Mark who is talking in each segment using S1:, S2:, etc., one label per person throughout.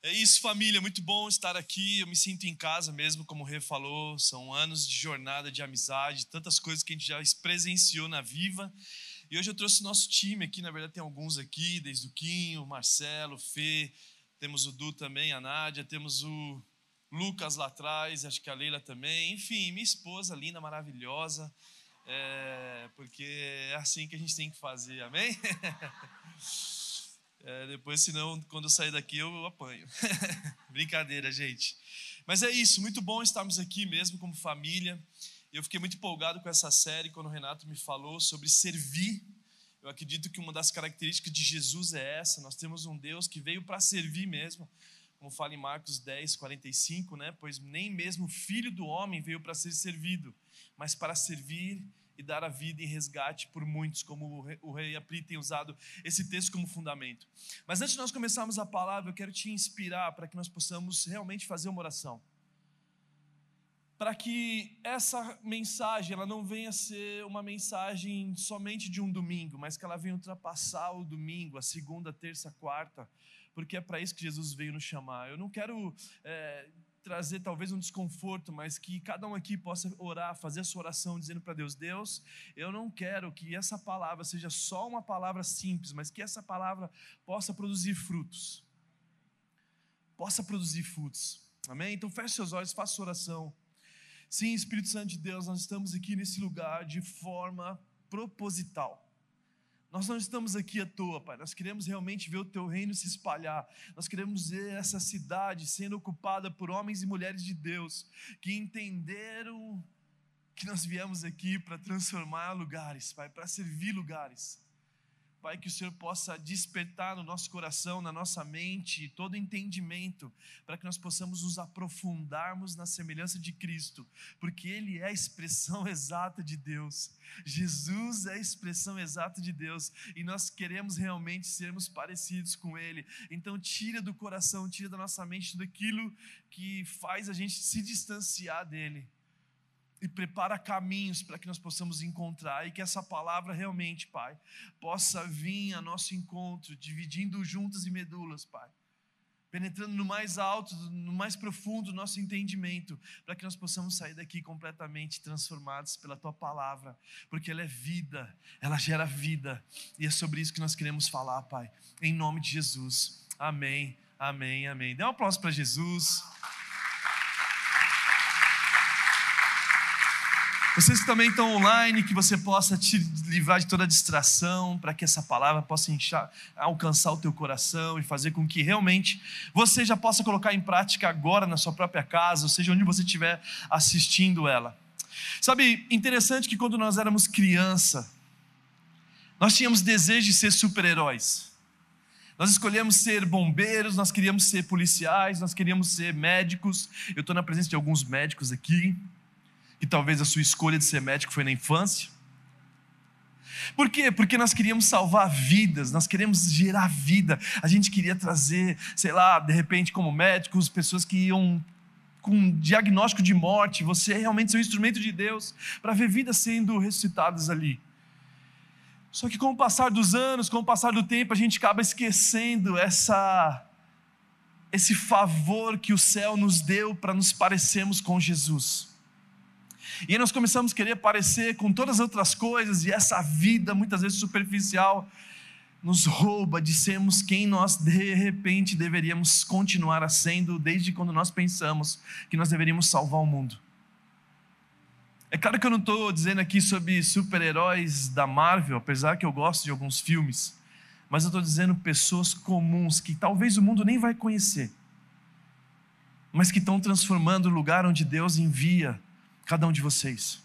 S1: É isso, família. Muito bom estar aqui. Eu me sinto em casa mesmo, como o Rê falou. São anos de jornada, de amizade, tantas coisas que a gente já presenciou na Viva. E hoje eu trouxe o nosso time aqui. Na verdade, tem alguns aqui, desde o Quinho, Marcelo, Fê. Temos o Du também, a Nádia. Temos o Lucas lá atrás, acho que a Leila também. Enfim, minha esposa linda, maravilhosa. É, porque é assim que a gente tem que fazer, amém? É, depois, senão, quando eu sair daqui, eu apanho. Brincadeira, gente. Mas é isso, muito bom estarmos aqui mesmo como família. Eu fiquei muito empolgado com essa série quando o Renato me falou sobre servir. Eu acredito que uma das características de Jesus é essa. Nós temos um Deus que veio para servir mesmo. Como fala em Marcos 10, 45, né? Pois nem mesmo o filho do homem veio para ser servido, mas para servir e dar a vida em resgate por muitos, como o rei Apri tem usado esse texto como fundamento. Mas antes de nós começarmos a palavra, eu quero te inspirar para que nós possamos realmente fazer uma oração. Para que essa mensagem ela não venha ser uma mensagem somente de um domingo, mas que ela venha ultrapassar o domingo, a segunda, terça, quarta, porque é para isso que Jesus veio nos chamar. Eu não quero é, trazer talvez um desconforto, mas que cada um aqui possa orar, fazer a sua oração dizendo para Deus: Deus, eu não quero que essa palavra seja só uma palavra simples, mas que essa palavra possa produzir frutos. Possa produzir frutos. Amém? Então feche seus olhos, faça sua oração. Sim, Espírito Santo de Deus, nós estamos aqui nesse lugar de forma proposital. Nós não estamos aqui à toa, Pai. Nós queremos realmente ver o Teu reino se espalhar. Nós queremos ver essa cidade sendo ocupada por homens e mulheres de Deus que entenderam que nós viemos aqui para transformar lugares, Pai, para servir lugares. Pai, que o Senhor possa despertar no nosso coração, na nossa mente, todo entendimento, para que nós possamos nos aprofundarmos na semelhança de Cristo, porque Ele é a expressão exata de Deus. Jesus é a expressão exata de Deus e nós queremos realmente sermos parecidos com Ele. Então, tira do coração, tira da nossa mente tudo aquilo que faz a gente se distanciar dEle e prepara caminhos para que nós possamos encontrar e que essa palavra realmente, Pai, possa vir a nosso encontro, dividindo juntas e medulas, Pai. Penetrando no mais alto, no mais profundo do nosso entendimento, para que nós possamos sair daqui completamente transformados pela tua palavra, porque ela é vida, ela gera vida, e é sobre isso que nós queremos falar, Pai, em nome de Jesus. Amém, amém, amém. Dê um aplauso para Jesus. Vocês que também estão online, que você possa te livrar de toda distração, para que essa palavra possa inchar, alcançar o teu coração e fazer com que realmente você já possa colocar em prática agora na sua própria casa, ou seja, onde você estiver assistindo ela. Sabe, interessante que quando nós éramos criança, nós tínhamos desejo de ser super-heróis. Nós escolhemos ser bombeiros, nós queríamos ser policiais, nós queríamos ser médicos. Eu estou na presença de alguns médicos aqui que talvez a sua escolha de ser médico foi na infância. Por quê? Porque nós queríamos salvar vidas, nós queremos gerar vida. A gente queria trazer, sei lá, de repente, como médicos, pessoas que iam com diagnóstico de morte. Você é realmente é um instrumento de Deus para ver vidas sendo ressuscitadas ali. Só que com o passar dos anos, com o passar do tempo, a gente acaba esquecendo essa esse favor que o céu nos deu para nos parecermos com Jesus. E aí nós começamos a querer parecer com todas as outras coisas, e essa vida, muitas vezes superficial, nos rouba de sermos quem nós de repente deveríamos continuar sendo, desde quando nós pensamos que nós deveríamos salvar o mundo. É claro que eu não estou dizendo aqui sobre super-heróis da Marvel, apesar que eu gosto de alguns filmes, mas eu estou dizendo pessoas comuns que talvez o mundo nem vai conhecer, mas que estão transformando o lugar onde Deus envia cada um de vocês.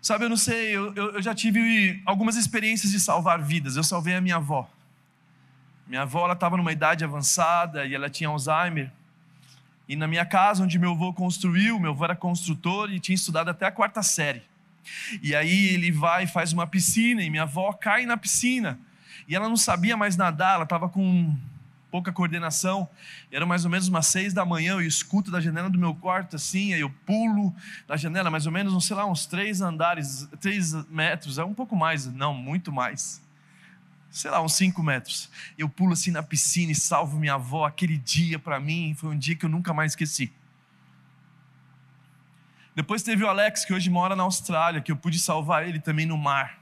S1: Sabe, eu não sei, eu, eu já tive algumas experiências de salvar vidas. Eu salvei a minha avó. Minha avó estava numa idade avançada e ela tinha Alzheimer. E na minha casa, onde meu avô construiu, meu avô era construtor e tinha estudado até a quarta série. E aí ele vai e faz uma piscina e minha avó cai na piscina. E ela não sabia mais nadar, ela estava com pouca coordenação. Era mais ou menos umas seis da manhã, eu escuto da janela do meu quarto assim, aí eu pulo da janela, mais ou menos, não sei lá, uns três andares, três metros, é um pouco mais, não, muito mais. sei lá, uns 5 metros. Eu pulo assim na piscina e salvo minha avó. Aquele dia, para mim, foi um dia que eu nunca mais esqueci. Depois teve o Alex, que hoje mora na Austrália, que eu pude salvar ele também no mar.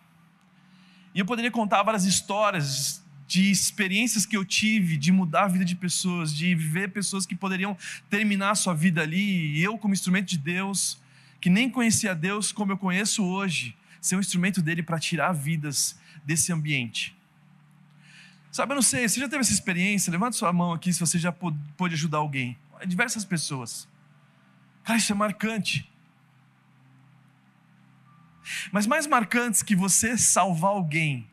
S1: E eu poderia contar várias histórias de experiências que eu tive, de mudar a vida de pessoas, de ver pessoas que poderiam terminar a sua vida ali, e eu, como instrumento de Deus, que nem conhecia Deus como eu conheço hoje, ser um instrumento dele para tirar vidas desse ambiente. Sabe, eu não sei, você já teve essa experiência? Levanta sua mão aqui se você já pôde ajudar alguém. Diversas pessoas. Cara, isso é marcante. Mas mais marcantes que você salvar alguém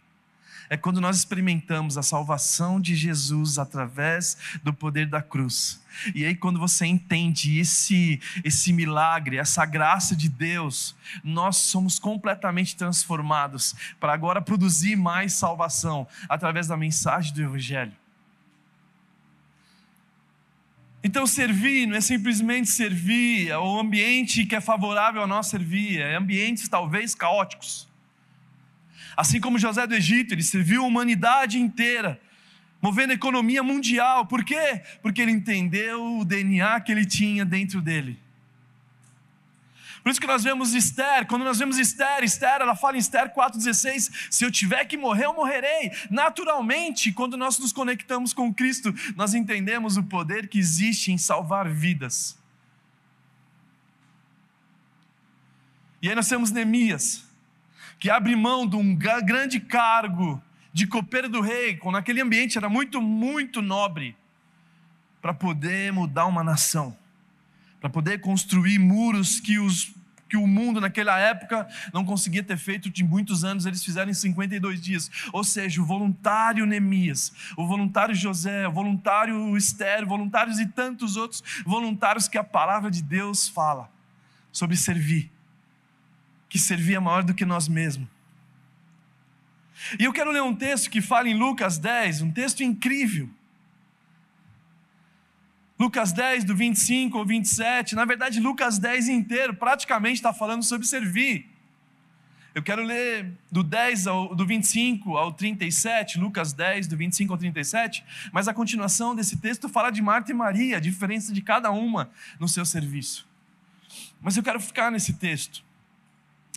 S1: é quando nós experimentamos a salvação de Jesus através do poder da cruz. E aí, quando você entende esse, esse milagre, essa graça de Deus, nós somos completamente transformados para agora produzir mais salvação através da mensagem do Evangelho. Então, servir não é simplesmente servir, é o ambiente que é favorável a nós servir, é ambientes talvez caóticos. Assim como José do Egito, ele serviu a humanidade inteira, movendo a economia mundial. Por quê? Porque ele entendeu o DNA que ele tinha dentro dele. Por isso que nós vemos Esther, quando nós vemos Esther, Esther, ela fala em Esther 4,16: se eu tiver que morrer, eu morrerei. Naturalmente, quando nós nos conectamos com Cristo, nós entendemos o poder que existe em salvar vidas. E aí nós temos Neemias, que abre mão de um grande cargo de copeiro do rei, quando aquele ambiente era muito, muito nobre, para poder mudar uma nação, para poder construir muros que, os, que o mundo naquela época não conseguia ter feito de muitos anos, eles fizeram em 52 dias. Ou seja, o voluntário Neemias, o voluntário José, o voluntário Esther, voluntários e tantos outros voluntários que a palavra de Deus fala sobre servir que servia maior do que nós mesmos. E eu quero ler um texto que fala em Lucas 10, um texto incrível. Lucas 10, do 25 ao 27, na verdade, Lucas 10 inteiro praticamente está falando sobre servir. Eu quero ler do 10 ao, do 25 ao 37, Lucas 10, do 25 ao 37, mas a continuação desse texto fala de Marta e Maria, a diferença de cada uma no seu serviço. Mas eu quero ficar nesse texto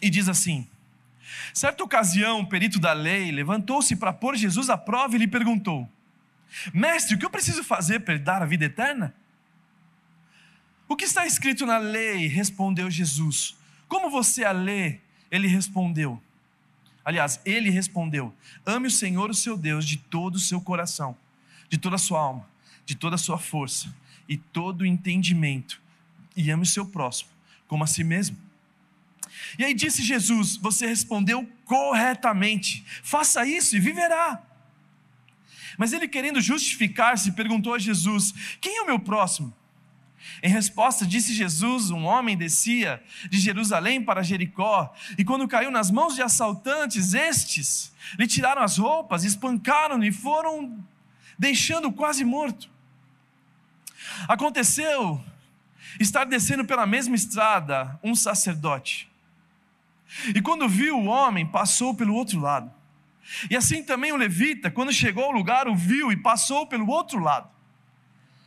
S1: e diz assim: Certa ocasião, o perito da lei levantou-se para pôr Jesus à prova e lhe perguntou: Mestre, o que eu preciso fazer para dar a vida eterna? O que está escrito na lei? respondeu Jesus. Como você a lê? Ele respondeu. Aliás, ele respondeu: Ame o Senhor, o seu Deus, de todo o seu coração, de toda a sua alma, de toda a sua força e todo o entendimento, e ame o seu próximo como a si mesmo. E aí disse Jesus: Você respondeu corretamente, faça isso e viverá. Mas ele, querendo justificar-se, perguntou a Jesus: Quem é o meu próximo? Em resposta, disse Jesus: Um homem descia de Jerusalém para Jericó, e quando caiu nas mãos de assaltantes, estes lhe tiraram as roupas, espancaram-no e foram deixando quase morto. Aconteceu estar descendo pela mesma estrada um sacerdote e quando viu o homem, passou pelo outro lado. E assim também o levita, quando chegou ao lugar, o viu e passou pelo outro lado.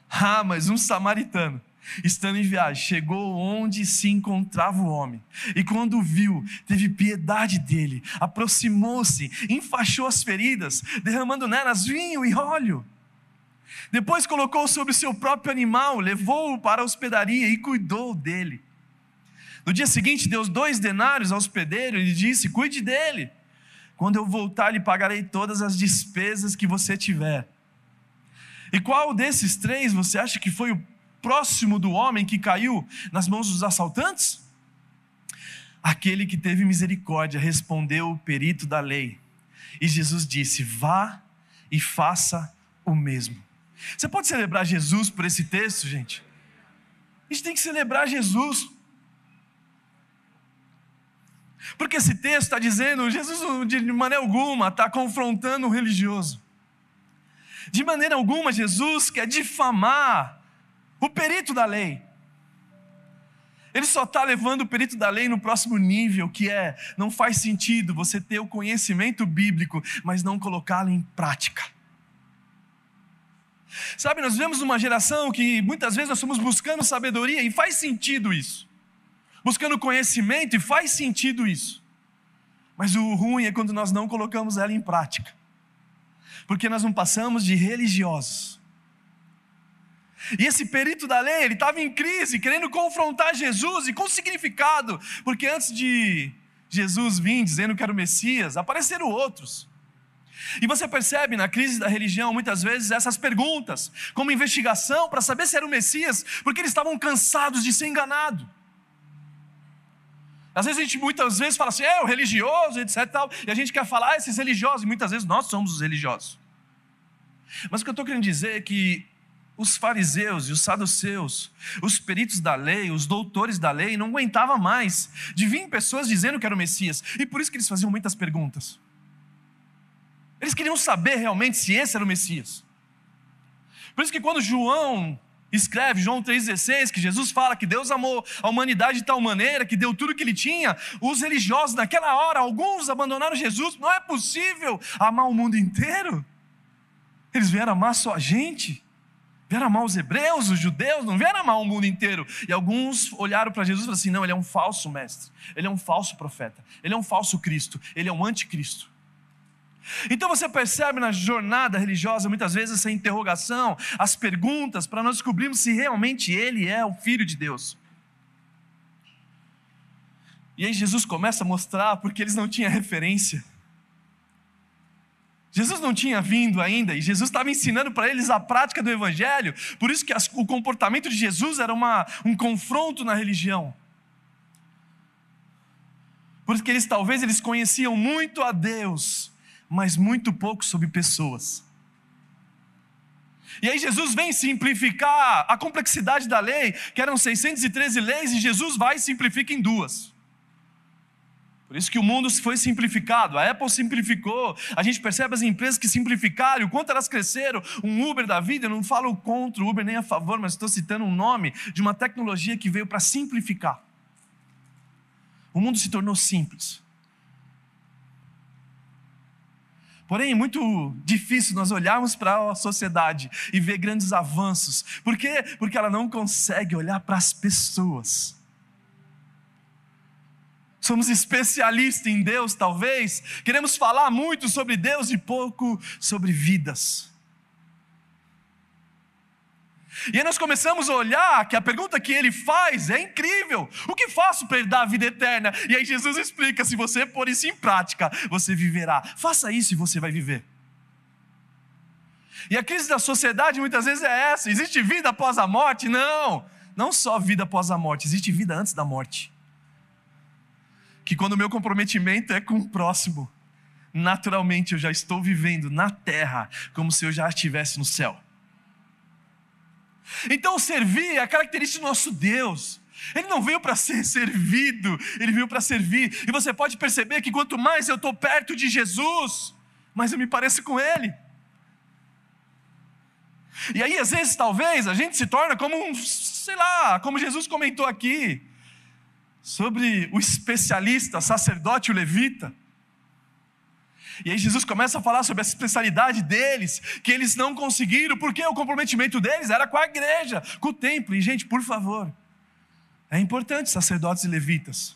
S1: Ah, mas um samaritano, estando em viagem, chegou onde se encontrava o homem. E quando o viu, teve piedade dele, aproximou-se, enfaixou as feridas, derramando nelas vinho e óleo. Depois colocou sobre o seu próprio animal, levou-o para a hospedaria e cuidou dele. No dia seguinte, deu dois denários ao hospedeiro e disse: Cuide dele. Quando eu voltar, lhe pagarei todas as despesas que você tiver. E qual desses três você acha que foi o próximo do homem que caiu nas mãos dos assaltantes? Aquele que teve misericórdia, respondeu o perito da lei. E Jesus disse: Vá e faça o mesmo. Você pode celebrar Jesus por esse texto, gente? A gente tem que celebrar Jesus. Porque esse texto está dizendo, Jesus de maneira alguma está confrontando o religioso. De maneira alguma, Jesus quer difamar o perito da lei. Ele só está levando o perito da lei no próximo nível, que é: não faz sentido você ter o conhecimento bíblico, mas não colocá-lo em prática. Sabe, nós vivemos uma geração que muitas vezes nós estamos buscando sabedoria e faz sentido isso. Buscando conhecimento e faz sentido isso. Mas o ruim é quando nós não colocamos ela em prática. Porque nós não passamos de religiosos. E esse perito da lei, ele estava em crise, querendo confrontar Jesus e com significado, porque antes de Jesus vir dizendo que era o Messias, apareceram outros. E você percebe na crise da religião muitas vezes essas perguntas, como investigação para saber se era o Messias, porque eles estavam cansados de ser enganados. Às vezes a gente muitas vezes fala assim, é o religioso, etc. Tal, e a gente quer falar ah, esses religiosos, e muitas vezes nós somos os religiosos. Mas o que eu estou querendo dizer é que os fariseus e os saduceus, os peritos da lei, os doutores da lei, não aguentavam mais de vir pessoas dizendo que era o Messias, e por isso que eles faziam muitas perguntas. Eles queriam saber realmente se esse era o Messias. Por isso que quando João escreve, João 3,16, que Jesus fala que Deus amou a humanidade de tal maneira que deu tudo que ele tinha, os religiosos naquela hora, alguns abandonaram Jesus, não é possível amar o mundo inteiro. Eles vieram amar só a gente. Vieram amar os hebreus, os judeus, não vieram amar o mundo inteiro. E alguns olharam para Jesus e falaram assim: não, ele é um falso mestre, ele é um falso profeta, ele é um falso Cristo, ele é um anticristo. Então você percebe na jornada religiosa muitas vezes essa interrogação, as perguntas, para nós descobrirmos se realmente ele é o Filho de Deus. E aí Jesus começa a mostrar porque eles não tinham referência. Jesus não tinha vindo ainda e Jesus estava ensinando para eles a prática do Evangelho, por isso que as, o comportamento de Jesus era uma, um confronto na religião. Porque eles talvez eles conheciam muito a Deus, mas muito pouco sobre pessoas. E aí Jesus vem simplificar a complexidade da lei, que eram 613 leis, e Jesus vai e simplifica em duas. Por isso que o mundo foi simplificado, a Apple simplificou, a gente percebe as empresas que simplificaram, o quanto elas cresceram, um Uber da vida, eu não falo contra o Uber nem a favor, mas estou citando um nome de uma tecnologia que veio para simplificar. O mundo se tornou simples. Porém, é muito difícil nós olharmos para a sociedade e ver grandes avanços. Por quê? Porque ela não consegue olhar para as pessoas. Somos especialistas em Deus, talvez. Queremos falar muito sobre Deus e pouco sobre vidas. E aí nós começamos a olhar que a pergunta que ele faz é incrível. O que faço para herdar a vida eterna? E aí Jesus explica: se você pôr isso em prática, você viverá. Faça isso e você vai viver. E a crise da sociedade muitas vezes é essa: existe vida após a morte? Não, não só vida após a morte, existe vida antes da morte. Que quando o meu comprometimento é com o próximo, naturalmente eu já estou vivendo na terra como se eu já estivesse no céu. Então, servir é a característica do nosso Deus. Ele não veio para ser servido, ele veio para servir. E você pode perceber que quanto mais eu estou perto de Jesus, mais eu me pareço com Ele. E aí, às vezes, talvez, a gente se torna como um, sei lá, como Jesus comentou aqui, sobre o especialista, sacerdote, o levita. E aí Jesus começa a falar sobre a especialidade deles, que eles não conseguiram, porque o comprometimento deles era com a igreja, com o templo. E, gente, por favor, é importante sacerdotes e levitas.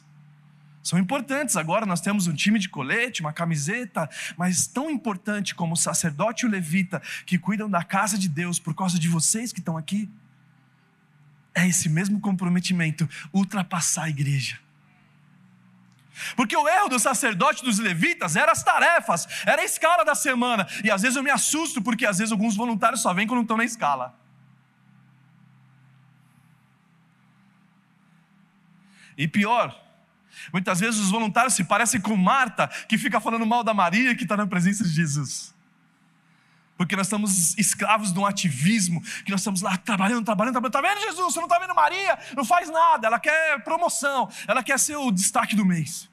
S1: São importantes. Agora nós temos um time de colete, uma camiseta, mas tão importante como o sacerdote e o levita que cuidam da casa de Deus por causa de vocês que estão aqui. É esse mesmo comprometimento ultrapassar a igreja. Porque o erro do sacerdote dos levitas era as tarefas, era a escala da semana. E às vezes eu me assusto, porque às vezes alguns voluntários só vêm quando estão na escala. E pior, muitas vezes os voluntários se parecem com Marta, que fica falando mal da Maria que está na presença de Jesus. Porque nós estamos escravos de um ativismo, que nós estamos lá trabalhando, trabalhando, trabalhando. Está vendo Jesus? Você não está vendo Maria? Não faz nada. Ela quer promoção, ela quer ser o destaque do mês.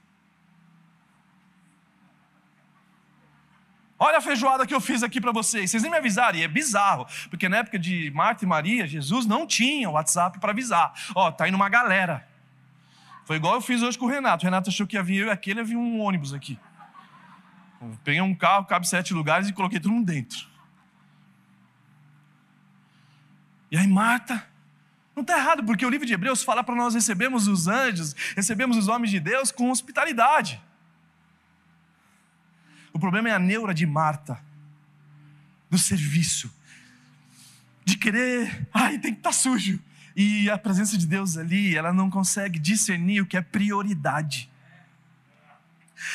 S1: Olha a feijoada que eu fiz aqui para vocês. Vocês nem me avisaram, e é bizarro, porque na época de Marta e Maria, Jesus não tinha WhatsApp para avisar. Ó, tá indo uma galera. Foi igual eu fiz hoje com o Renato. O Renato achou que ia vir eu e aquele, ia vir um ônibus aqui. Eu peguei um carro, cabe sete lugares e coloquei todo mundo dentro. E aí Marta, não está errado, porque o livro de Hebreus fala para nós recebemos os anjos, recebemos os homens de Deus com hospitalidade. O problema é a neura de Marta, do serviço, de querer, ai, tem que estar tá sujo. E a presença de Deus ali, ela não consegue discernir o que é prioridade.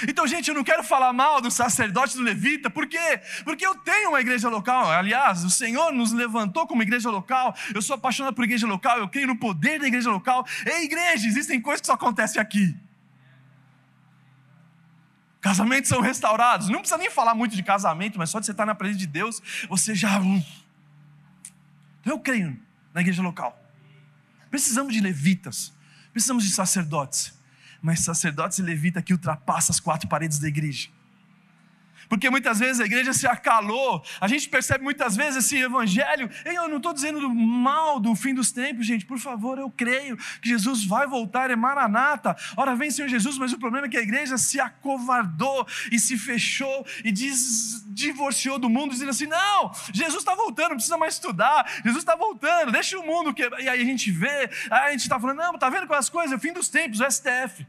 S1: Então, gente, eu não quero falar mal do sacerdote do levita, por quê? Porque eu tenho uma igreja local. Aliás, o Senhor nos levantou como igreja local. Eu sou apaixonado por igreja local, eu creio no poder da igreja local. Ei, igreja, existem coisas que só acontecem aqui. Casamentos são restaurados. Não precisa nem falar muito de casamento, mas só de você estar na presença de Deus, você já. Então, eu creio na igreja local. Precisamos de levitas, precisamos de sacerdotes mas sacerdotes e levita que ultrapassa as quatro paredes da igreja. Porque muitas vezes a igreja se acalou, a gente percebe muitas vezes esse evangelho. Eu não estou dizendo do mal do fim dos tempos, gente, por favor, eu creio que Jesus vai voltar, é maranata. Ora vem, Senhor Jesus, mas o problema é que a igreja se acovardou e se fechou e diz, divorciou do mundo, dizendo assim: não, Jesus está voltando, não precisa mais estudar, Jesus está voltando, deixa o mundo quebrar. E aí a gente vê, aí a gente está falando: não, está vendo com as coisas, é o fim dos tempos, o STF.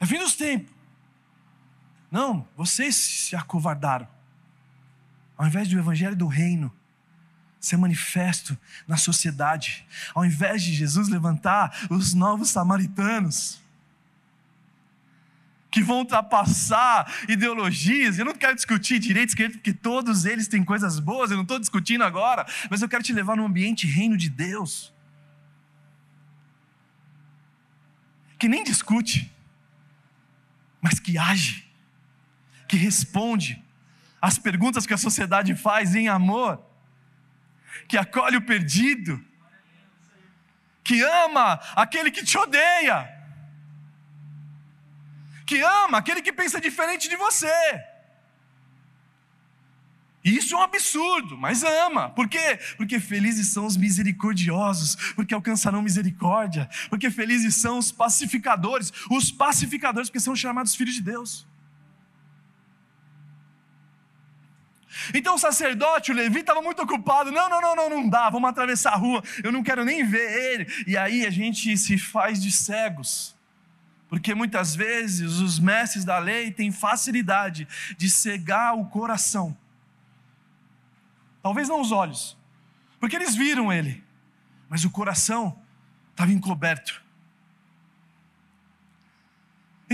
S1: É fim dos tempos. Não, vocês se acovardaram. Ao invés do evangelho do reino ser manifesto na sociedade, ao invés de Jesus levantar os novos samaritanos, que vão ultrapassar ideologias. Eu não quero discutir direito esquerda, porque todos eles têm coisas boas, eu não estou discutindo agora, mas eu quero te levar num ambiente reino de Deus. Que nem discute, mas que age que responde às perguntas que a sociedade faz em amor, que acolhe o perdido, que ama aquele que te odeia, que ama aquele que pensa diferente de você. Isso é um absurdo, mas ama. Por quê? Porque felizes são os misericordiosos, porque alcançarão misericórdia. Porque felizes são os pacificadores, os pacificadores, porque são chamados filhos de Deus. Então o sacerdote, o Levi, estava muito ocupado. Não, não, não, não, não dá, vamos atravessar a rua, eu não quero nem ver ele. E aí a gente se faz de cegos. Porque muitas vezes os mestres da lei têm facilidade de cegar o coração. Talvez não os olhos, porque eles viram ele, mas o coração estava encoberto.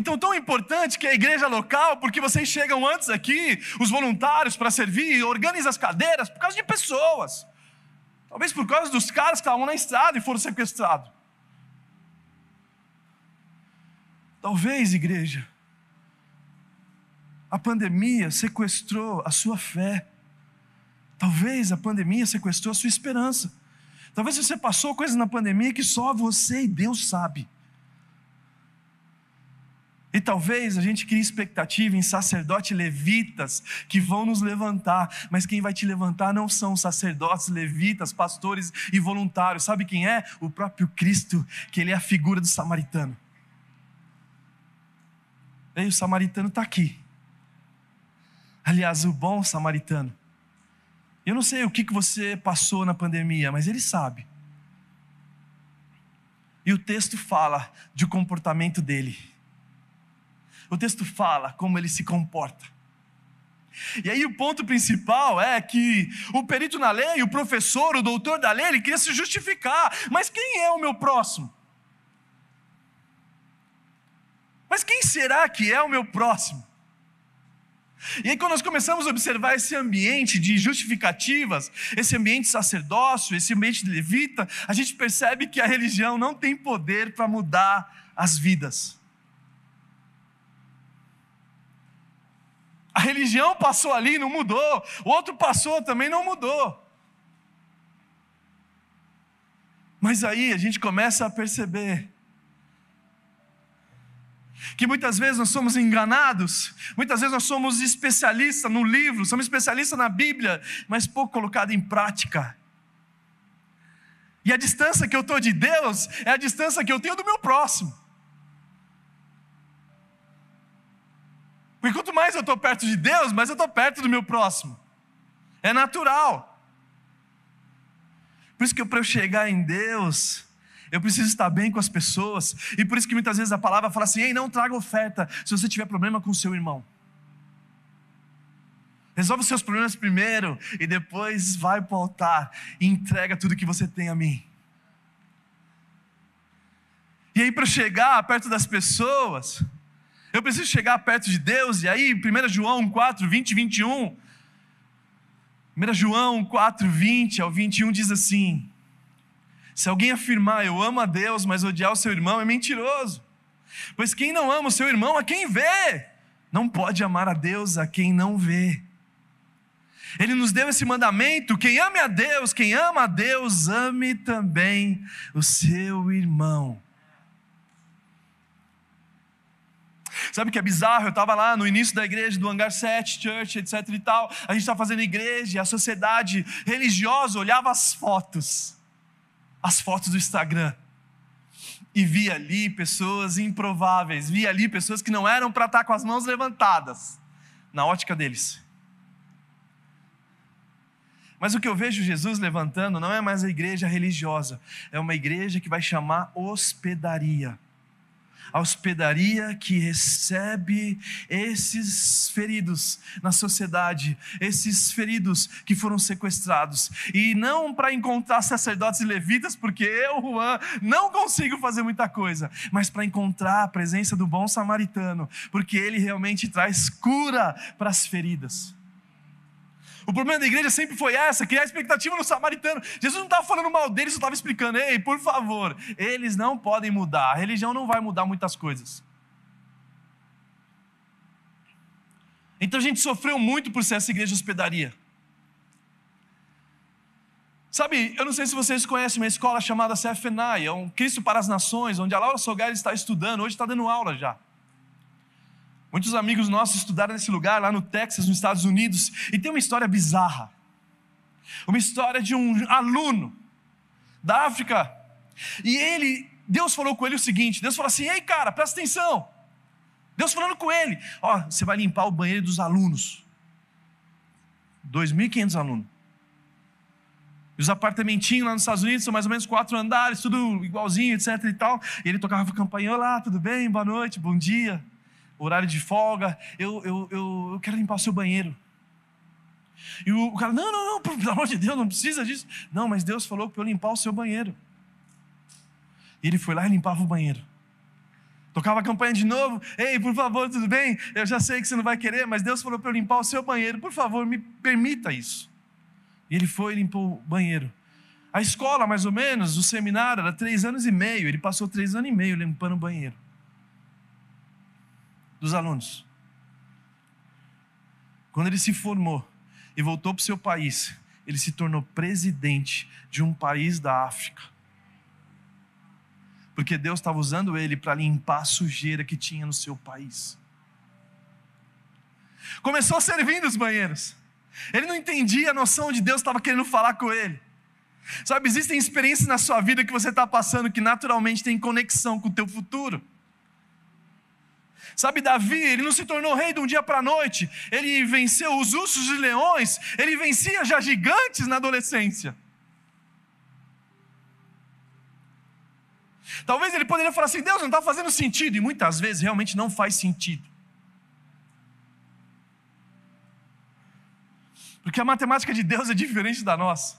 S1: Então, tão importante que a igreja local, porque vocês chegam antes aqui, os voluntários para servir, organiza as cadeiras por causa de pessoas. Talvez por causa dos caras que estavam na estrada e foram sequestrados. Talvez, igreja, a pandemia sequestrou a sua fé. Talvez a pandemia sequestrou a sua esperança. Talvez você passou coisas na pandemia que só você e Deus sabe. E talvez a gente crie expectativa em sacerdotes levitas que vão nos levantar, mas quem vai te levantar não são sacerdotes levitas, pastores e voluntários. Sabe quem é? O próprio Cristo, que ele é a figura do samaritano. E o samaritano está aqui. Aliás, o bom samaritano. Eu não sei o que você passou na pandemia, mas ele sabe. E o texto fala de comportamento dele o texto fala como ele se comporta. E aí o ponto principal é que o perito na lei, o professor, o doutor da lei, ele queria se justificar. Mas quem é o meu próximo? Mas quem será que é o meu próximo? E aí, quando nós começamos a observar esse ambiente de justificativas, esse ambiente sacerdócio, esse ambiente de levita, a gente percebe que a religião não tem poder para mudar as vidas. A religião passou ali, não mudou. O outro passou, também não mudou. Mas aí a gente começa a perceber que muitas vezes nós somos enganados, muitas vezes nós somos especialistas no livro, somos especialistas na Bíblia, mas pouco colocado em prática. E a distância que eu estou de Deus é a distância que eu tenho do meu próximo. Porque quanto mais eu estou perto de Deus, mais eu estou perto do meu próximo. É natural. Por isso que para eu chegar em Deus, eu preciso estar bem com as pessoas. E por isso que muitas vezes a palavra fala assim: ei, não traga oferta se você tiver problema com o seu irmão. Resolve os seus problemas primeiro e depois vai para o altar e entrega tudo que você tem a mim. E aí, para chegar perto das pessoas, eu preciso chegar perto de Deus, e aí, 1 João 4, 20 e 21. 1 João 4, 20 ao 21 diz assim: Se alguém afirmar eu amo a Deus, mas odiar o seu irmão, é mentiroso. Pois quem não ama o seu irmão, a quem vê, não pode amar a Deus a quem não vê. Ele nos deu esse mandamento: quem ame a Deus, quem ama a Deus, ame também o seu irmão. Sabe o que é bizarro? Eu estava lá no início da igreja, do Hangar 7 Church, etc e tal. A gente estava fazendo igreja a sociedade religiosa olhava as fotos, as fotos do Instagram. E via ali pessoas improváveis, via ali pessoas que não eram para estar com as mãos levantadas, na ótica deles. Mas o que eu vejo Jesus levantando não é mais a igreja religiosa, é uma igreja que vai chamar hospedaria a hospedaria que recebe esses feridos na sociedade, esses feridos que foram sequestrados. E não para encontrar sacerdotes e levitas, porque eu, Juan, não consigo fazer muita coisa, mas para encontrar a presença do bom samaritano, porque ele realmente traz cura para as feridas. O problema da igreja sempre foi essa, criar expectativa no samaritano. Jesus não estava falando mal deles, só estava explicando, ei, por favor, eles não podem mudar, a religião não vai mudar muitas coisas. Então a gente sofreu muito por ser essa igreja hospedaria. Sabe, eu não sei se vocês conhecem uma escola chamada CFNAI, é um Cristo para as Nações, onde a Laura Sogares está estudando, hoje está dando aula já. Muitos amigos nossos estudaram nesse lugar, lá no Texas, nos Estados Unidos, e tem uma história bizarra. Uma história de um aluno da África. E ele, Deus falou com ele o seguinte: Deus falou assim: ei, cara, presta atenção. Deus falando com ele: ó, você vai limpar o banheiro dos alunos. 2.500 alunos. E os apartamentinhos lá nos Estados Unidos são mais ou menos quatro andares, tudo igualzinho, etc e tal. E ele tocava campainha: olá, tudo bem? Boa noite, bom dia horário de folga, eu, eu, eu, eu quero limpar o seu banheiro. E o cara, não, não, não, pelo amor de Deus, não precisa disso. Não, mas Deus falou para eu limpar o seu banheiro. E ele foi lá e limpava o banheiro. Tocava a campanha de novo. Ei, por favor, tudo bem? Eu já sei que você não vai querer, mas Deus falou para eu limpar o seu banheiro. Por favor, me permita isso. E ele foi e limpou o banheiro. A escola, mais ou menos, o seminário, era três anos e meio. Ele passou três anos e meio limpando o banheiro dos alunos. Quando ele se formou e voltou para o seu país, ele se tornou presidente de um país da África. Porque Deus estava usando ele para limpar a sujeira que tinha no seu país. Começou servindo os banheiros. Ele não entendia a noção de Deus estava querendo falar com ele. Sabe, existem experiências na sua vida que você está passando que naturalmente tem conexão com o teu futuro. Sabe, Davi, ele não se tornou rei de um dia para a noite. Ele venceu os ursos e leões. Ele vencia já gigantes na adolescência. Talvez ele poderia falar assim: Deus não está fazendo sentido. E muitas vezes realmente não faz sentido. Porque a matemática de Deus é diferente da nossa.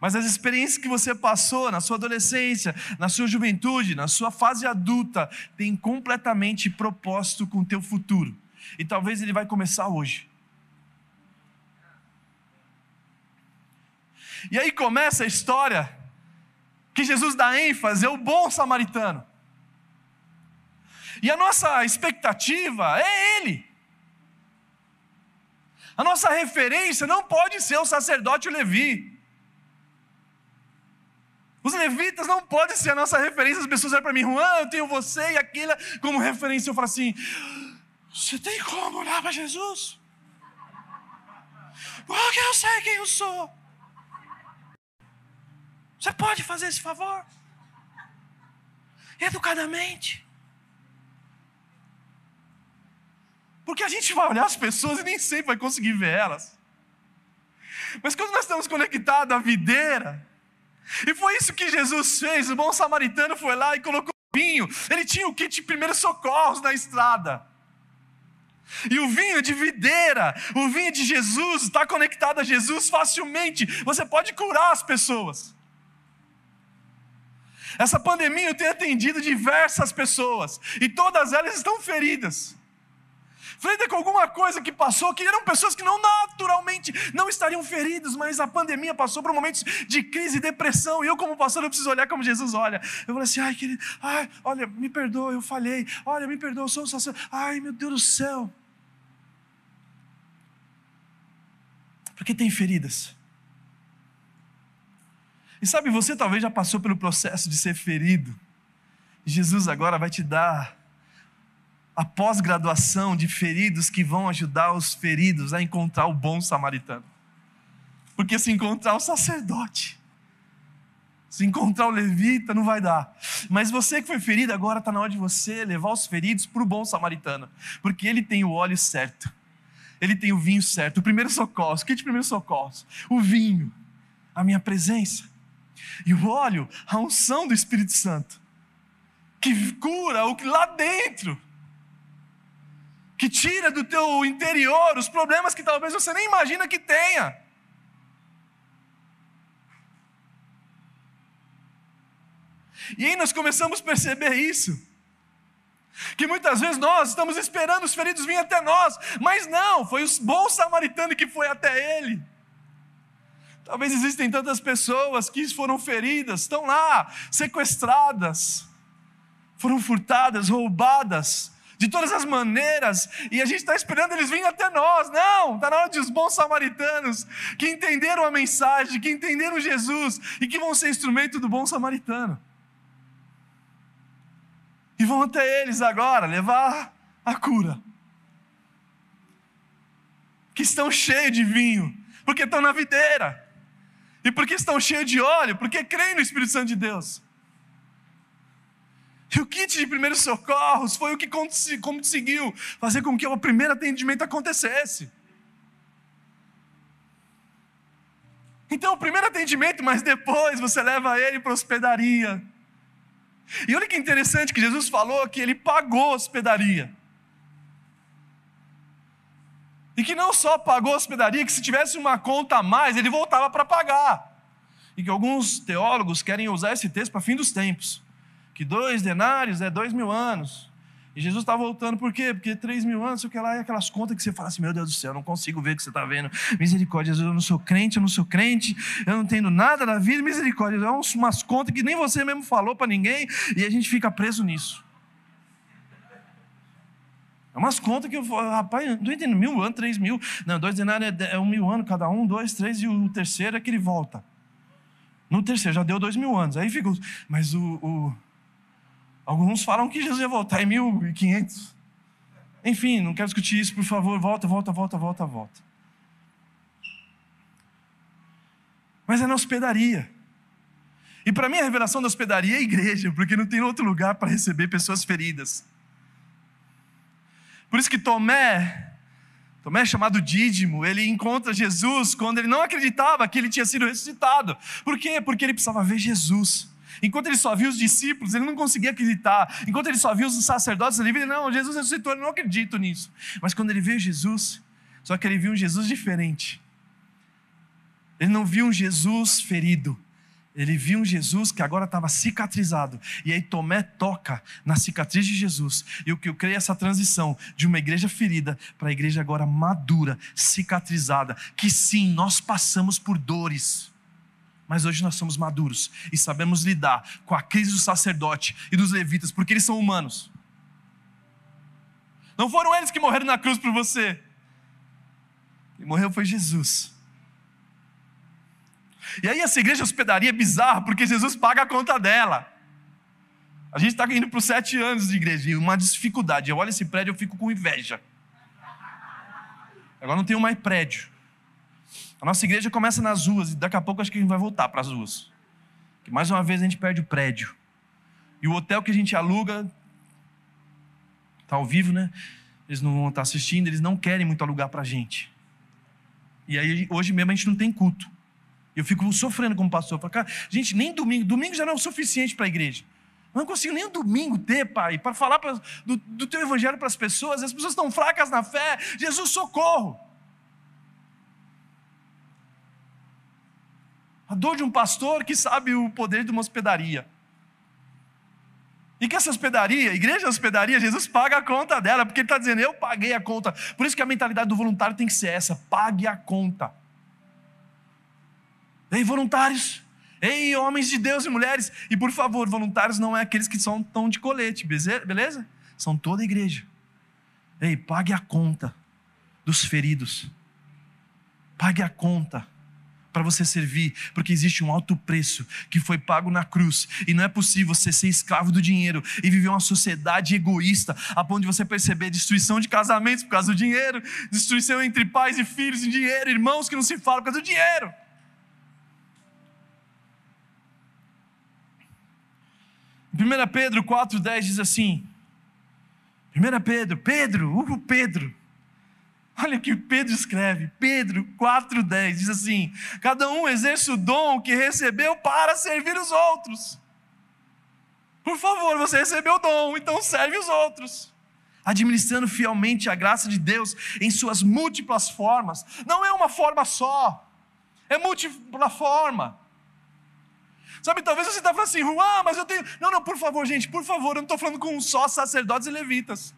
S1: Mas as experiências que você passou na sua adolescência, na sua juventude, na sua fase adulta, têm completamente propósito com o teu futuro. E talvez ele vai começar hoje. E aí começa a história que Jesus dá ênfase é o bom samaritano. E a nossa expectativa é ele. A nossa referência não pode ser o sacerdote Levi. Os levitas não podem ser a nossa referência. As pessoas olham para mim, Juan, eu tenho você e aquilo como referência. Eu falo assim: você tem como olhar para Jesus? Porque eu sei quem eu sou. Você pode fazer esse favor? Educadamente. Porque a gente vai olhar as pessoas e nem sempre vai conseguir ver elas. Mas quando nós estamos conectados à videira, e foi isso que Jesus fez, o bom samaritano foi lá e colocou vinho, ele tinha o kit de primeiros socorros na estrada. E o vinho de videira, o vinho de Jesus, está conectado a Jesus facilmente. Você pode curar as pessoas. Essa pandemia eu tenho atendido diversas pessoas, e todas elas estão feridas. Ferida com alguma coisa que passou, que eram pessoas que não naturalmente não estariam feridas, mas a pandemia passou por momentos de crise e depressão, e eu, como pastor, eu preciso olhar como Jesus olha. Eu falei assim: ai, querido, ai, olha, me perdoa, eu falhei, olha, me perdoa, eu sou um sacerdote, ai, meu Deus do céu. Porque tem feridas. E sabe, você talvez já passou pelo processo de ser ferido. Jesus agora vai te dar a pós-graduação de feridos que vão ajudar os feridos a encontrar o bom samaritano. Porque se encontrar o sacerdote, se encontrar o levita, não vai dar. Mas você que foi ferido, agora está na hora de você levar os feridos para o bom samaritano. Porque ele tem o óleo certo ele tem o vinho certo, o primeiro socorro. O que de primeiro socorro? O vinho, a minha presença. E o óleo, a unção do Espírito Santo, que cura o que lá dentro, que tira do teu interior os problemas que talvez você nem imagina que tenha. E aí nós começamos a perceber isso. Que muitas vezes nós estamos esperando os feridos virem até nós, mas não, foi o bom samaritano que foi até ele. Talvez existem tantas pessoas que foram feridas, estão lá, sequestradas, foram furtadas, roubadas, de todas as maneiras, e a gente está esperando eles virem até nós. Não, está na hora de os bons samaritanos que entenderam a mensagem, que entenderam Jesus e que vão ser instrumento do bom samaritano e vão até eles agora levar a cura. Que estão cheios de vinho, porque estão na videira. E porque estão cheios de óleo, porque creem no Espírito Santo de Deus. E o kit de primeiros socorros foi o que conseguiu fazer com que o primeiro atendimento acontecesse. Então, o primeiro atendimento, mas depois você leva ele para a hospedaria e olha que interessante que Jesus falou que ele pagou hospedaria. E que não só pagou hospedaria, que se tivesse uma conta a mais, ele voltava para pagar. E que alguns teólogos querem usar esse texto para fim dos tempos. Que dois denários é dois mil anos. E Jesus está voltando, por quê? Porque três mil anos, sei o que lá, é aquelas contas que você fala assim: meu Deus do céu, eu não consigo ver o que você está vendo. Misericórdia, Jesus, eu não sou crente, eu não sou crente, eu não tenho nada da vida, misericórdia. É umas contas que nem você mesmo falou para ninguém, e a gente fica preso nisso. É umas contas que eu falo, rapaz, não entendendo, mil anos, três mil. Não, dois denários é, é um mil anos cada um, dois, três, e o terceiro é que ele volta. No terceiro, já deu dois mil anos. Aí fica, mas o, o Alguns falam que Jesus ia voltar em 1500. Enfim, não quero discutir isso, por favor. Volta, volta, volta, volta, volta. Mas é na hospedaria. E para mim a revelação da hospedaria é a igreja, porque não tem outro lugar para receber pessoas feridas. Por isso que Tomé, Tomé chamado Dídimo, ele encontra Jesus quando ele não acreditava que ele tinha sido ressuscitado. Por quê? Porque ele precisava ver Jesus. Enquanto ele só via os discípulos, ele não conseguia acreditar. Enquanto ele só via os sacerdotes, ele via, não, Jesus ressuscitou, eu não acredito nisso. Mas quando ele viu Jesus, só que ele viu um Jesus diferente. Ele não viu um Jesus ferido. Ele viu um Jesus que agora estava cicatrizado. E aí Tomé toca na cicatriz de Jesus. E o que eu creio é essa transição de uma igreja ferida para a igreja agora madura, cicatrizada. Que sim, nós passamos por dores mas hoje nós somos maduros e sabemos lidar com a crise do sacerdote e dos levitas, porque eles são humanos. Não foram eles que morreram na cruz por você. Quem morreu foi Jesus. E aí essa igreja hospedaria é bizarra, porque Jesus paga a conta dela. A gente está indo para os sete anos de igreja, e uma dificuldade. Eu olho esse prédio, eu fico com inveja. Agora não tenho mais prédio. A nossa igreja começa nas ruas e daqui a pouco acho que a gente vai voltar para as ruas. Que mais uma vez a gente perde o prédio. E o hotel que a gente aluga está ao vivo, né? Eles não vão estar assistindo, eles não querem muito alugar para a gente. E aí hoje mesmo a gente não tem culto. Eu fico sofrendo como pastor. Falo, cara, gente, nem domingo. Domingo já não é o suficiente para a igreja. Eu não consigo nem um domingo ter, pai, para falar pra, do, do teu evangelho para as pessoas. As pessoas estão fracas na fé. Jesus, socorro. A dor de um pastor que sabe o poder de uma hospedaria. E que essa hospedaria, igreja hospedaria, Jesus paga a conta dela, porque ele está dizendo, eu paguei a conta. Por isso que a mentalidade do voluntário tem que ser essa: pague a conta. Ei, voluntários, ei, homens de Deus e mulheres, e por favor, voluntários não é aqueles que são tão de colete, beleza? São toda a igreja. Ei, pague a conta dos feridos, pague a conta para você servir, porque existe um alto preço que foi pago na cruz, e não é possível você ser escravo do dinheiro e viver uma sociedade egoísta, a ponto de você perceber destruição de casamentos por causa do dinheiro, destruição entre pais e filhos em dinheiro, irmãos que não se falam por causa do dinheiro. Em 1 Pedro 4,10 diz assim: 1 Pedro, Pedro, o Pedro, Olha o que Pedro escreve, Pedro 4,10 diz assim: cada um exerce o dom que recebeu para servir os outros. Por favor, você recebeu o dom, então serve os outros. Administrando fielmente a graça de Deus em suas múltiplas formas. Não é uma forma só, é múltipla forma. Sabe, talvez você está falando assim, Juan, mas eu tenho. Não, não, por favor, gente, por favor, eu não estou falando com só sacerdotes e levitas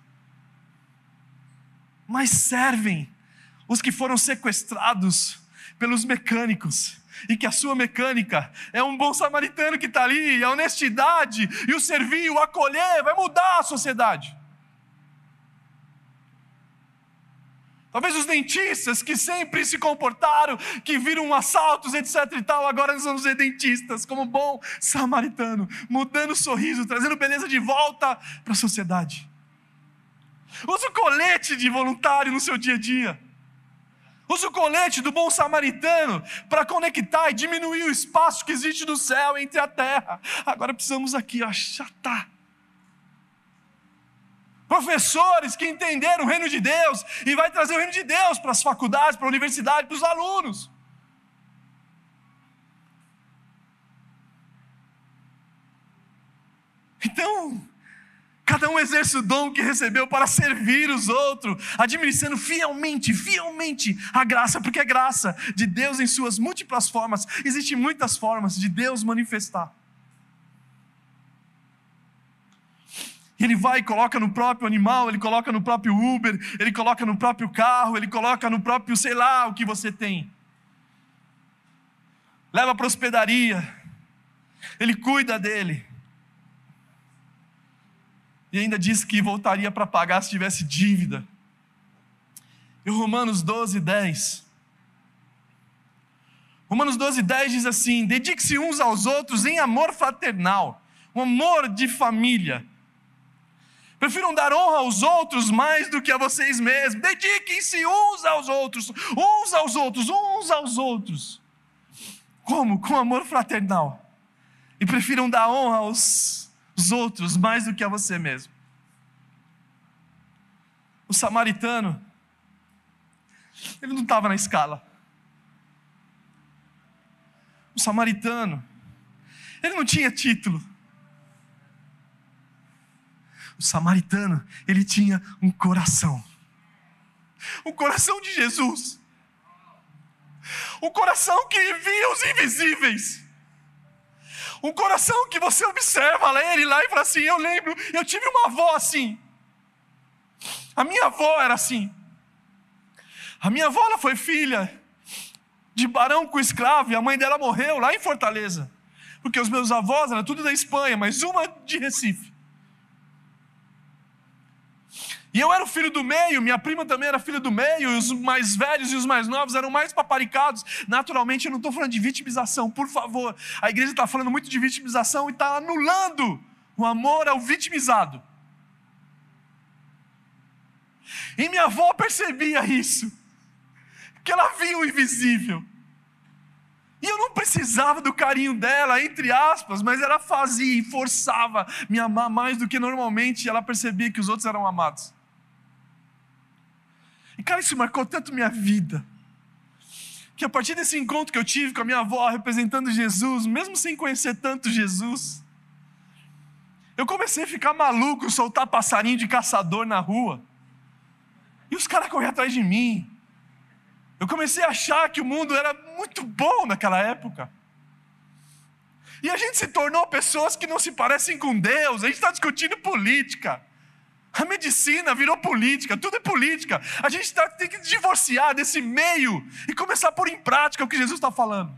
S1: mas servem os que foram sequestrados pelos mecânicos. E que a sua mecânica é um bom samaritano que está ali, a honestidade e o servir, o acolher, vai mudar a sociedade. Talvez os dentistas que sempre se comportaram, que viram assaltos, etc e tal, agora nós vamos ser dentistas, como bom samaritano, mudando o sorriso, trazendo beleza de volta para a sociedade. Use o colete de voluntário no seu dia a dia. Use o colete do bom samaritano para conectar e diminuir o espaço que existe no céu entre a terra. Agora precisamos aqui achatar. Professores que entenderam o reino de Deus e vai trazer o reino de Deus para as faculdades, para a universidade, para os alunos. Então, Cada um exerce o dom que recebeu para servir os outros, administrando fielmente, fielmente a graça, porque é graça de Deus em suas múltiplas formas. Existem muitas formas de Deus manifestar. Ele vai e coloca no próprio animal, ele coloca no próprio Uber, ele coloca no próprio carro, ele coloca no próprio, sei lá, o que você tem. Leva para a hospedaria, ele cuida dele. E ainda disse que voltaria para pagar se tivesse dívida. E Romanos 12, 10. Romanos 12, 10 diz assim: dedique-se uns aos outros em amor fraternal, um amor de família. Prefiram dar honra aos outros mais do que a vocês mesmos. Dediquem-se uns aos outros, uns aos outros, uns aos outros. Como? Com amor fraternal. E prefiram dar honra aos os outros mais do que a você mesmo. O samaritano, ele não estava na escala. O samaritano, ele não tinha título. O samaritano, ele tinha um coração. O coração de Jesus. O coração que via os invisíveis. Um coração que você observa ele lá e fala assim: Eu lembro, eu tive uma avó assim. A minha avó era assim. A minha avó ela foi filha de barão com escravo e a mãe dela morreu lá em Fortaleza. Porque os meus avós eram tudo da Espanha, mas uma de Recife. E eu era o filho do meio, minha prima também era filha do meio, e os mais velhos e os mais novos eram mais paparicados. Naturalmente, eu não estou falando de vitimização, por favor. A igreja está falando muito de vitimização e está anulando o amor ao vitimizado. E minha avó percebia isso, que ela via o invisível. E eu não precisava do carinho dela, entre aspas, mas ela fazia e forçava me amar mais do que normalmente, ela percebia que os outros eram amados. E cara, isso marcou tanto minha vida. Que a partir desse encontro que eu tive com a minha avó representando Jesus, mesmo sem conhecer tanto Jesus, eu comecei a ficar maluco, soltar passarinho de caçador na rua. E os caras corriam atrás de mim. Eu comecei a achar que o mundo era muito bom naquela época. E a gente se tornou pessoas que não se parecem com Deus. A gente está discutindo política. A medicina virou política, tudo é política. A gente tá, tem que divorciar desse meio e começar a pôr em prática o que Jesus está falando.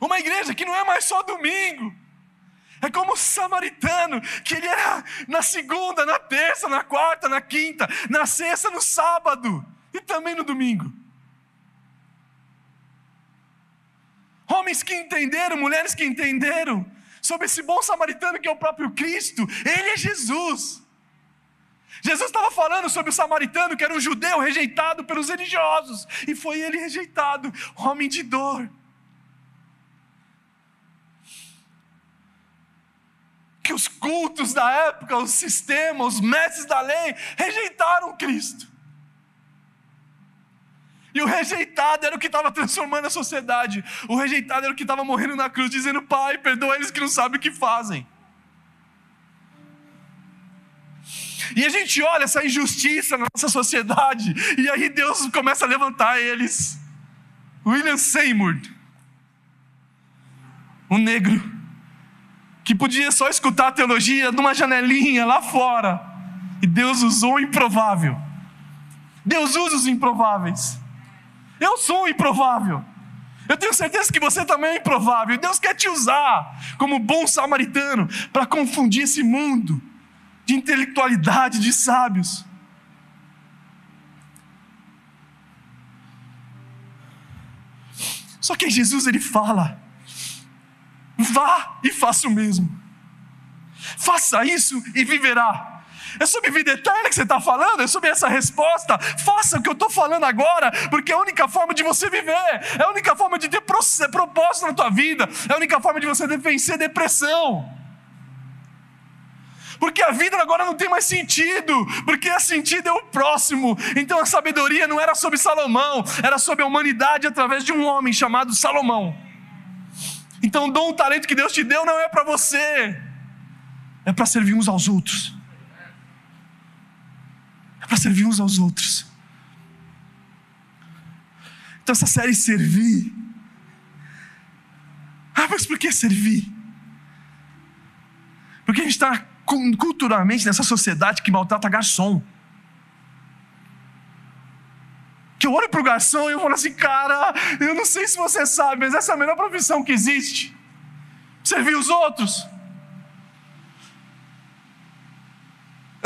S1: Uma igreja que não é mais só domingo. É como o samaritano, que ele era na segunda, na terça, na quarta, na quinta, na sexta, no sábado e também no domingo. Homens que entenderam, mulheres que entenderam sobre esse bom samaritano que é o próprio Cristo, ele é Jesus. Jesus estava falando sobre o samaritano que era um judeu rejeitado pelos religiosos, e foi ele rejeitado, homem de dor. Que os cultos da época, os sistemas, os mestres da lei rejeitaram Cristo. E o rejeitado era o que estava transformando a sociedade. O rejeitado era o que estava morrendo na cruz, dizendo: Pai, perdoa eles que não sabem o que fazem. E a gente olha essa injustiça na nossa sociedade, e aí Deus começa a levantar eles. William Seymour, um negro, que podia só escutar a teologia numa janelinha lá fora, e Deus usou o improvável. Deus usa os improváveis. Eu sou improvável. Eu tenho certeza que você também é improvável. Deus quer te usar como bom samaritano para confundir esse mundo de intelectualidade, de sábios. Só que Jesus ele fala: vá e faça o mesmo. Faça isso e viverá. É sobre vida eterna que você está falando? É sobre essa resposta? Faça o que eu estou falando agora, porque é a única forma de você viver, é a única forma de ter propósito na tua vida, é a única forma de você vencer depressão. Porque a vida agora não tem mais sentido, porque a sentido é o próximo. Então a sabedoria não era sobre Salomão, era sobre a humanidade através de um homem chamado Salomão. Então o dom, o talento que Deus te deu não é para você, é para servir uns aos outros para servir uns aos outros. Então, essa série servir. Ah, mas por que servir? Porque a gente está culturalmente nessa sociedade que maltrata garçom. Que eu olho para o garçom e eu falo assim, cara, eu não sei se você sabe, mas essa é a melhor profissão que existe. Servir os outros.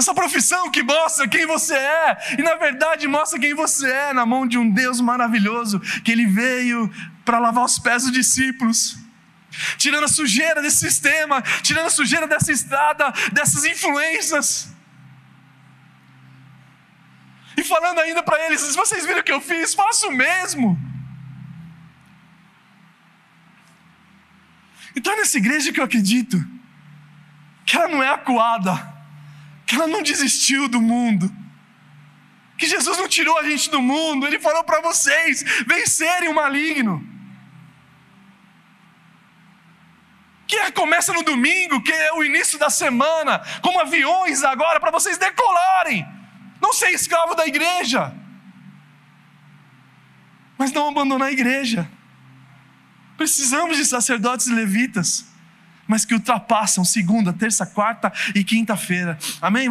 S1: Essa profissão que mostra quem você é, e na verdade mostra quem você é na mão de um Deus maravilhoso, que ele veio para lavar os pés dos discípulos, tirando a sujeira desse sistema, tirando a sujeira dessa estrada, dessas influências. E falando ainda para eles: vocês viram o que eu fiz, faço o mesmo. Então é nessa igreja que eu acredito que ela não é acuada que ela não desistiu do mundo, que Jesus não tirou a gente do mundo, Ele falou para vocês vencerem o maligno. Que começa no domingo, que é o início da semana, como aviões agora, para vocês decolarem, não ser escravo da igreja, mas não abandonar a igreja. Precisamos de sacerdotes e levitas mas que ultrapassam segunda, terça, quarta e quinta-feira. Amém?